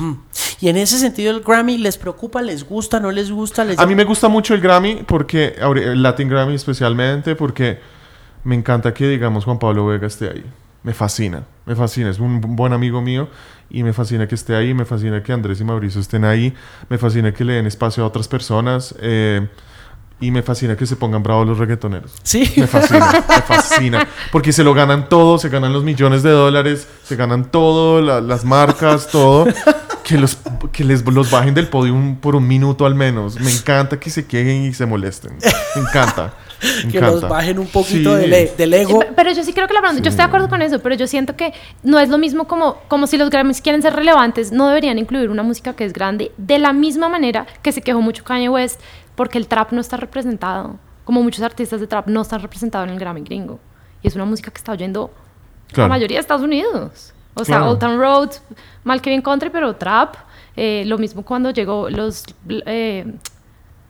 Y en ese sentido el Grammy les preocupa, les gusta, no les gusta, les A mí me gusta mucho el Grammy, porque el Latin Grammy especialmente, porque me encanta que, digamos, Juan Pablo Vega esté ahí. Me fascina, me fascina. Es un bu- buen amigo mío y me fascina que esté ahí, me fascina que Andrés y Mauricio estén ahí, me fascina que le den espacio a otras personas eh, y me fascina que se pongan bravos los reggaetoneros. Sí. Me fascina, me fascina. Porque se lo ganan todo, se ganan los millones de dólares, se ganan todo, la- las marcas, todo. Que los que les los bajen del podio un- por un minuto al menos. Me encanta que se quejen y se molesten. Me encanta. Me que encanta. los bajen un poquito Sí. del, del ego. Pe- Pero yo sí creo que la verdad, yo estoy de acuerdo con eso, pero yo siento que no es lo mismo como, como si los Grammys quieren ser relevantes, no deberían incluir una música que es grande, de la misma manera que se quejó mucho Kanye West porque el trap no está representado, como muchos artistas de trap no están representados en el Grammy gringo. Y es una música que está oyendo Claro. la mayoría de Estados Unidos. O sea, Claro. Old Town Road, mal que bien country, pero trap. Eh, lo mismo cuando llegó los... Eh,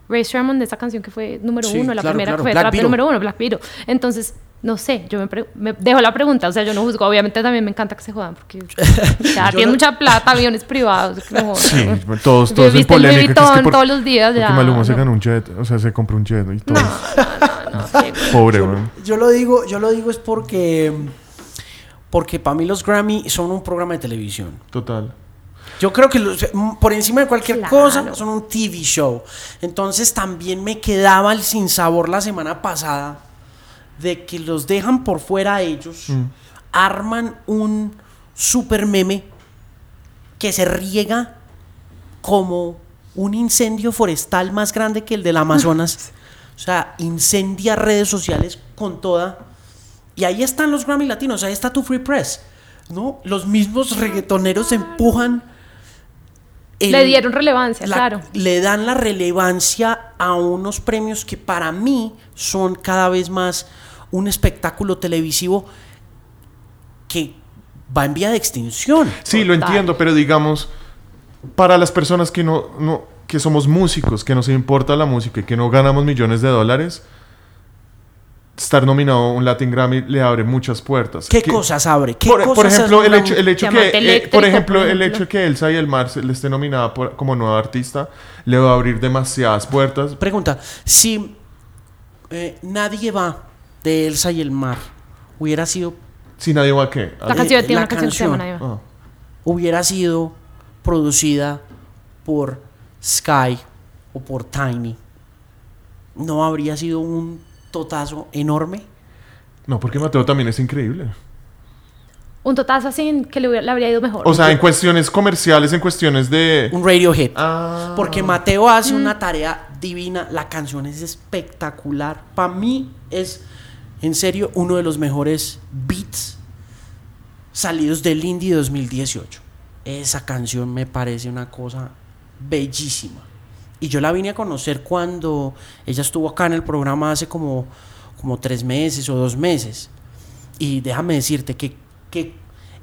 Ray Sherman de esa canción que fue número Sí, uno, la claro, primera claro, que fue Black trap Beetle. número uno, Black Beetle. Entonces, no sé, yo me, me dejo la pregunta, o sea, yo no juzgo, obviamente también me encanta que se jodan, porque ya Yo tienen no- mucha plata, aviones privados, no jodan. Sí, todos, Yo todos en polémica. que es que Vuitton por- todos los días, porque ya, Maluma se no. ganó un jet, o sea, se compró un jet y todo. No, no, no, no. Pobre, weón. Yo lo digo, yo lo digo es porque porque para mí los Grammy son un programa de televisión. Total. Yo creo que los- mm, por encima de cualquier Claro. cosa son un TV show. Entonces también me quedaba el sinsabor la semana pasada de que los dejan por fuera a ellos, arman un super meme que se riega como un incendio forestal más grande que el del Amazonas. o sea, incendia redes sociales con toda. Y ahí están los Grammy Latinos, ahí está tu Free Press. ¿no? Los mismos reggaetoneros empujan. el- Le dieron relevancia, la- claro. Le dan la relevancia a unos premios que para mí son cada vez más un espectáculo televisivo que va en vía de extinción. Sí, lo entiendo, pero digamos, para las personas que no, no, que somos músicos, que nos importa la música y que no ganamos millones de dólares, estar nominado a un Latin Grammy le abre muchas puertas. ¿Qué Que- cosas abre? ¿Qué por, por cosas ejemplo, hace el hecho, el hecho que, eh, eléctrico, por ejemplo, por el ejemplo. hecho que Elsa y el Mar se- le esté nominada por- como nueva artista, le va a abrir demasiadas puertas. Pregunta, si eh, nadie va de Elsa y el mar, hubiera sido, Si nadie va a qué. La Eh, canción tiene la una canción que se llama canción. Naiva. Hubiera sido producida por Sky o por Tiny, ¿no habría sido un totazo enorme? No, porque Mateo también es increíble. Un totazo así que le, hubiera- le habría ido mejor. O sea, en cuestiones comerciales, en cuestiones de... Un radio hit. Ah. Porque Mateo hace una tarea divina, la canción es espectacular. Para mí es, en serio, uno de los mejores beats salidos del Indie 2018. Esa canción me parece una cosa bellísima. Y yo la vine a conocer cuando ella estuvo acá en el programa hace como, como tres meses o dos meses. Y déjame decirte que, que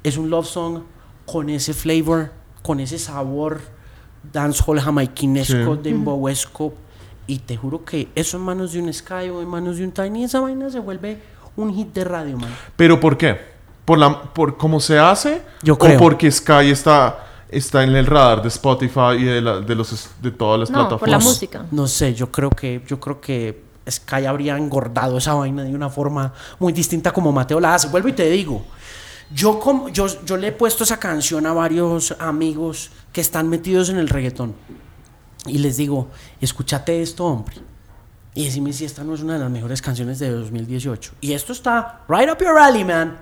es un love song con ese flavor, con ese sabor dancehall jamaiquinesco, Sí. dembowesco. Y te juro que eso en manos de un Sky o en manos de un Tiny, esa vaina se vuelve un hit de radio, man. ¿Pero por qué? ¿Por, la, por cómo se hace? Yo ¿O creo. porque Sky está, está en el radar de Spotify y de, la- de, los, de todas las No, plataformas? por la música. No sé, yo creo que yo creo que Sky habría engordado esa vaina de una forma muy distinta como Mateo la hace. Vuelvo y te digo, yo como yo, yo le he puesto esa canción a varios amigos que están metidos en el reggaetón y les digo, escúchate esto, hombre. Y decime si esta no es una de las mejores canciones de 2018. Y esto está right up your alley, man.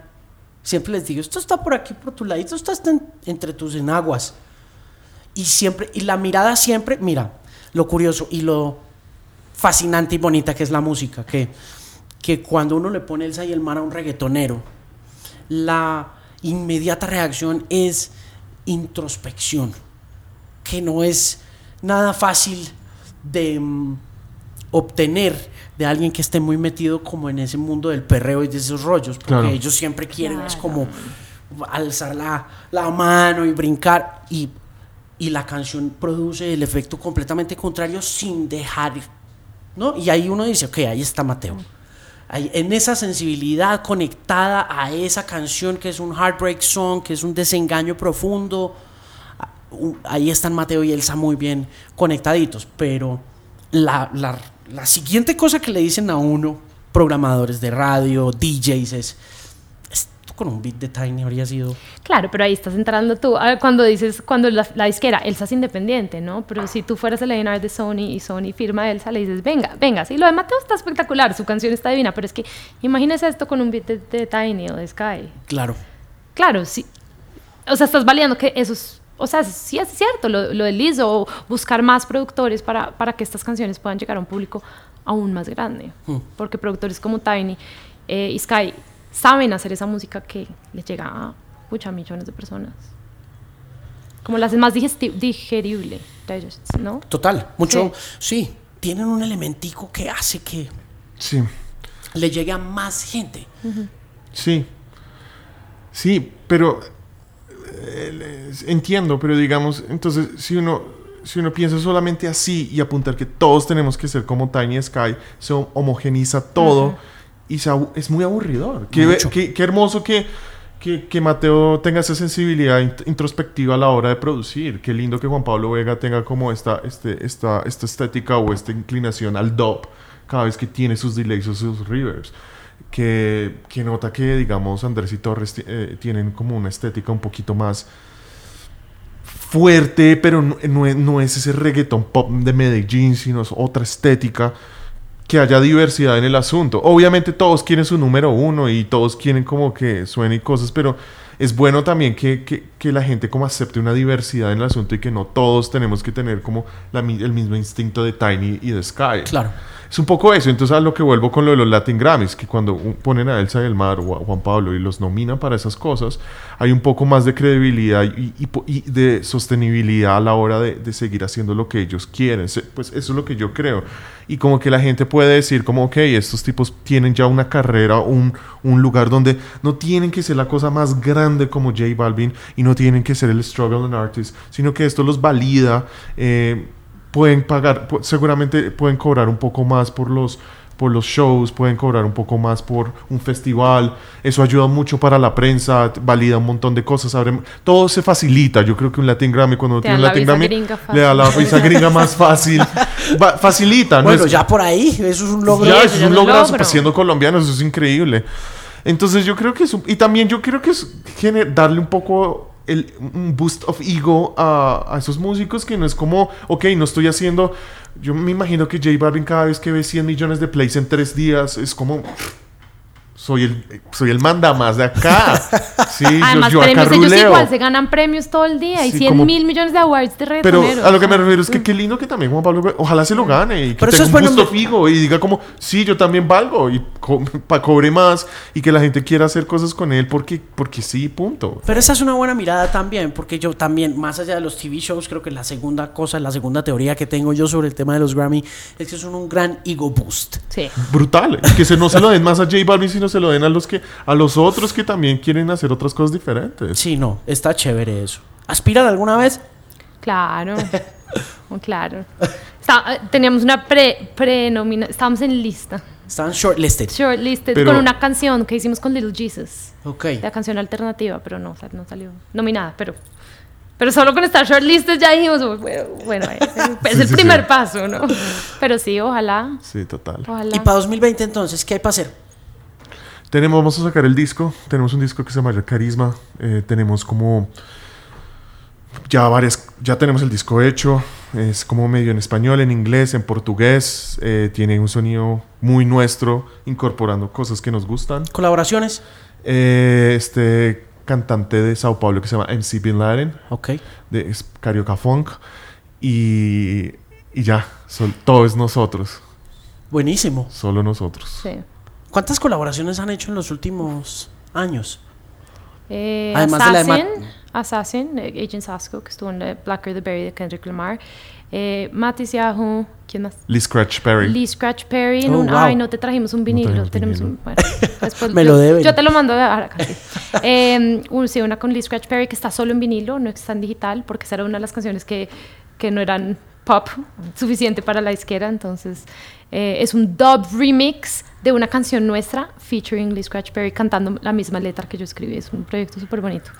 Siempre les digo, esto está por aquí, por tu ladito, esto está en- entre tus enaguas. Y siempre, y la mirada siempre, mira, lo curioso y lo fascinante y bonita que es la música, que, que cuando uno le pone el y el mar a un reggaetonero, la inmediata reacción es introspección, que no es nada fácil de mm, obtener de alguien que esté muy metido como en ese mundo del perreo y de esos rollos, porque Claro. ellos siempre quieren, es como alzar la, la mano y brincar y, y la canción produce el efecto completamente contrario sin dejar, ¿no? Y ahí uno dice, ok, ahí está Mateo. Ahí, en esa sensibilidad conectada a esa canción que es un heartbreak song, que es un desengaño profundo, ahí están Mateo y Elsa muy bien conectaditos, pero la, la- la siguiente cosa que le dicen a uno, programadores de radio, DJs, es, esto con un beat de Tiny habría sido... Claro, pero ahí estás entrando tú. A ver, Cuando dices, cuando la, la disquera, Elsa es independiente, ¿no? Pero si tú fueras el A&R de Sony y Sony firma a Elsa, le dices, venga, venga. Sí, lo de Mateo está espectacular, su canción está divina, pero es que imagínese esto con un beat de, de Tiny o de Sky. Claro. Claro, sí. O sea, estás validando que esos o sea, sí es cierto lo, lo de Liz, o buscar más productores para, para que estas canciones puedan llegar a un público aún más grande. Porque productores como Tiny eh, y Sky saben hacer esa música que les llega a muchas millones de personas. Como la hacen más digesti- digerible, ¿no? Total, mucho, sí. tienen un elementico que hace que Sí, le llegue a más gente. sí. Sí, pero entiendo, pero digamos, entonces si uno si uno piensa solamente así y apuntar que todos tenemos que ser como Tiny Sky, se hom- homogeniza todo y se es muy aburridor. Qué, qué- qué hermoso que, que, que Mateo tenga esa sensibilidad int- introspectiva a la hora de producir. Qué lindo que Juan Pablo Vega tenga como esta, este, esta, esta estética o esta inclinación al dub cada vez que tiene sus delays o sus reverbs. Que, que nota que, digamos, Andrés y Torres eh, tienen como una estética un poquito más fuerte, pero no, no es, ese reggaeton pop de Medellín, sino es otra estética, que haya diversidad en el asunto. Obviamente todos quieren su número uno y todos quieren como que suene cosas, pero es bueno también que, que- que la gente como acepte una diversidad en el asunto y que no todos tenemos que tener como la el mismo instinto de Tiny y de Sky. Claro. Es un poco eso, entonces a lo que vuelvo con lo de los Latin Grammys, que cuando ponen a Elsa del Mar o a Juan Pablo y los nominan para esas cosas, hay un poco más de credibilidad y, y y de sostenibilidad a la hora de, de seguir haciendo lo que ellos quieren. Pues eso es lo que yo creo. Y como que la gente puede decir como, ok, estos tipos tienen ya una carrera, un, un lugar donde no tienen que ser la cosa más grande como J Balvin y no tienen que ser el struggle and artist, sino que esto los valida. eh, pueden pagar, seguramente pueden cobrar un poco más por los, por los shows, pueden cobrar un poco más por un festival. Eso ayuda mucho para la prensa, valida un montón de cosas. abre- todo se facilita. Yo creo que un Latin Grammy, cuando uno tiene un Latin Grammy, le da la visa gringa más fácil. Va- facilita, ¿no? Bueno, Es- ya por ahí, eso es un logro. ya, eso es un logro. siendo colombiano, eso es increíble. Entonces yo creo que es un- y también yo creo que es gener- darle un poco el, un boost of ego a, a esos músicos que no es como, ok, no estoy haciendo, yo me imagino que J Balvin cada vez que ve 100 millones de plays en tres días es como, soy el, soy el mandamás de acá. Sí, Además, yo, yo acá premios, ellos igual se ganan premios todo el día y Sí, 100 como- mil millones de awards de Pero reggaetoneros. a lo que me refiero es que qué lindo que también Juan Pablo, ojalá se lo gane y que Pero eso tenga es un gusto fijo y diga como, sí, yo también valgo y co pa- cobre más y que la gente quiera hacer cosas con él porque, porque sí, punto. Pero esa es una buena mirada también, porque yo también, más allá de los TV shows, creo que la segunda cosa, la segunda teoría que tengo yo sobre el tema de los Grammy es que son un gran ego boost. Sí. Brutal. Y que se, no se lo den más a J Balvin, sino se lo den a los que, a los otros que también quieren hacer otras cosas diferentes. Sí, no, está chévere eso. ¿Aspiran alguna vez? Claro. Oh, claro. Está- eh, teníamos una pre, pre estábamos en lista, Están shortlisted. shortlisted, Pero- con una canción que hicimos con Little Jesus, Ok. la canción alternativa, pero no, no salió nominada, pero... Pero solo con estar shortlisted ya dijimos, "Oh, bueno, bueno, es, es Sí, el sí, primer sí. paso, ¿no? Pero sí, ojalá, Sí, total. ojalá. Y para 2020 entonces, ¿qué hay para hacer? Tenemos, vamos a sacar el disco. Tenemos un disco que se llama Carisma. Eh, tenemos como ya varias, ya tenemos el disco hecho. Es como medio en español, en inglés, en portugués. Eh, tiene un sonido muy nuestro, incorporando cosas que nos gustan. ¿Colaboraciones? Eh, este cantante de Sao Paulo que se llama MC Bin Laden, Ok. de es Carioca Funk. Y, y ya, sol- todo es nosotros, Buenísimo. solo nosotros. Sí. ¿Cuántas colaboraciones han hecho en los últimos años? Eh, Además de la de Assassin, Assassin, eh, Agent Sasco, que estuvo en eh, Blacker the Berry de Kendrick Lamar. Eh, Mattis Yahoo, ¿quién más? Lee Scratch Perry. Lee Scratch Perry en Oh, un wow. ay no te trajimos un vinilo trajimos tenemos vinilo. un bueno, después Me lo deben. yo te lo mando ahora casi eh, un- sí, una con Lee Scratch Perry que está solo en vinilo no está en digital porque esa era una de las canciones que, que no eran pop suficiente para la disquera entonces eh, es un dub remix de una canción nuestra featuring Lee Scratch Perry cantando la misma letra que yo escribí es un proyecto súper bonito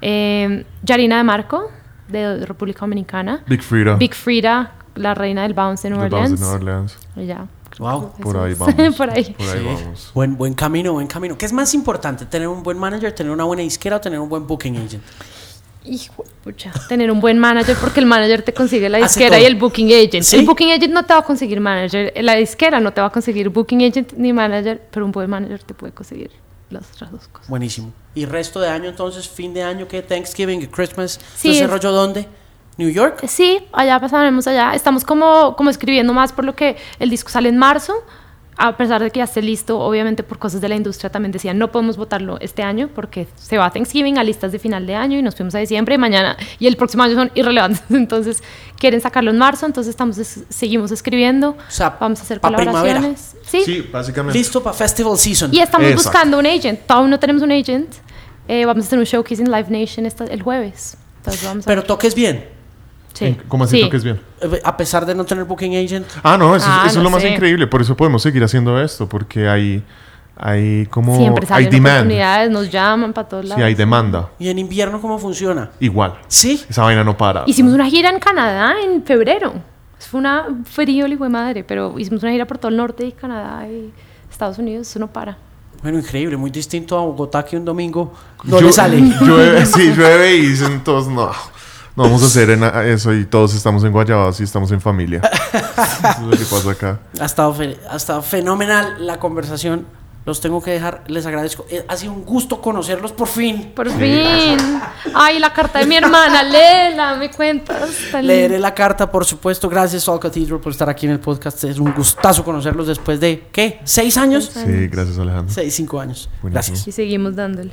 eh, Yarina de Marco de República Dominicana Big Frida. Big Frida la reina del bounce de New The Bounce Orleans de New Orleans. y ya. Wow. Por ahí vamos. Por ahí. Por ahí Sí. vamos. Buen, buen camino, buen camino. ¿Qué es más importante? ¿Tener un buen manager, tener una buena disquera o tener un buen booking agent? Hijo de pucha. Tener un buen manager porque el manager te consigue la disquera y el booking agent. ¿Sí? El booking agent no te va a conseguir manager. La disquera no te va a conseguir booking agent ni manager, pero un buen manager te puede conseguir las otras dos cosas. Buenísimo. ¿Y resto de año entonces? ¿Fin de año? ¿Qué? ¿Thanksgiving? ¿Christmas? Sí, ¿Ese es- rollo dónde? ¿New York? Sí, allá pasaremos allá. Estamos como, como escribiendo más por lo que el disco sale en marzo. A pesar de que ya esté listo, obviamente por cosas de la industria también decían no podemos votarlo este año porque se va a Thanksgiving a listas de final de año y nos fuimos a diciembre y mañana y el próximo año son irrelevantes. Entonces quieren sacarlo en marzo, entonces estamos es- seguimos escribiendo. O sea, vamos a hacer colaboraciones. Sí. Sí, básicamente. Listo para Festival Season. Y estamos Exacto. buscando un agent. Todavía no tenemos un agent. Eh, vamos a hacer un showcase en Live Nation esta- el jueves. Entonces vamos a Pero toques bien. Sí. ¿Cómo así Sí. toques bien? Eh, A pesar de no tener booking agent. Ah, no, eso, Ah, eso no es lo más sé. increíble. Por eso podemos seguir haciendo esto, porque hay, hay como... Siempre hay demand. oportunidades, nos llaman para todos lados. Sí, hay demanda. ¿Y en invierno cómo funciona? Igual. Sí. Esa vaina no para. Hicimos una gira en Canadá en febrero. Fue una frío, hijo de madre, pero hicimos una gira por todo el norte y Canadá y Estados Unidos, eso no para. Bueno, increíble. Muy distinto a Bogotá que un domingo no Llu- le sale. Llueve, sí, llueve y dicen todos, no, no vamos a hacer en- eso y todos estamos en Guayabados y estamos en familia. Eso es lo que pasa acá. Ha estado, ha estado fenomenal la conversación. Los tengo que dejar. Les agradezco. Eh, Ha sido un gusto conocerlos por fin. Por fin. Ay, la carta de mi hermana, léela, me cuentas. Leeré la carta, por supuesto. Gracias, All Cathedral, por estar aquí en el podcast. Es un gustazo conocerlos después de, ¿qué? ¿Seis años? Sí, gracias Alejandro. Seis, cinco años. Buenísimo. Gracias. Y seguimos dándole.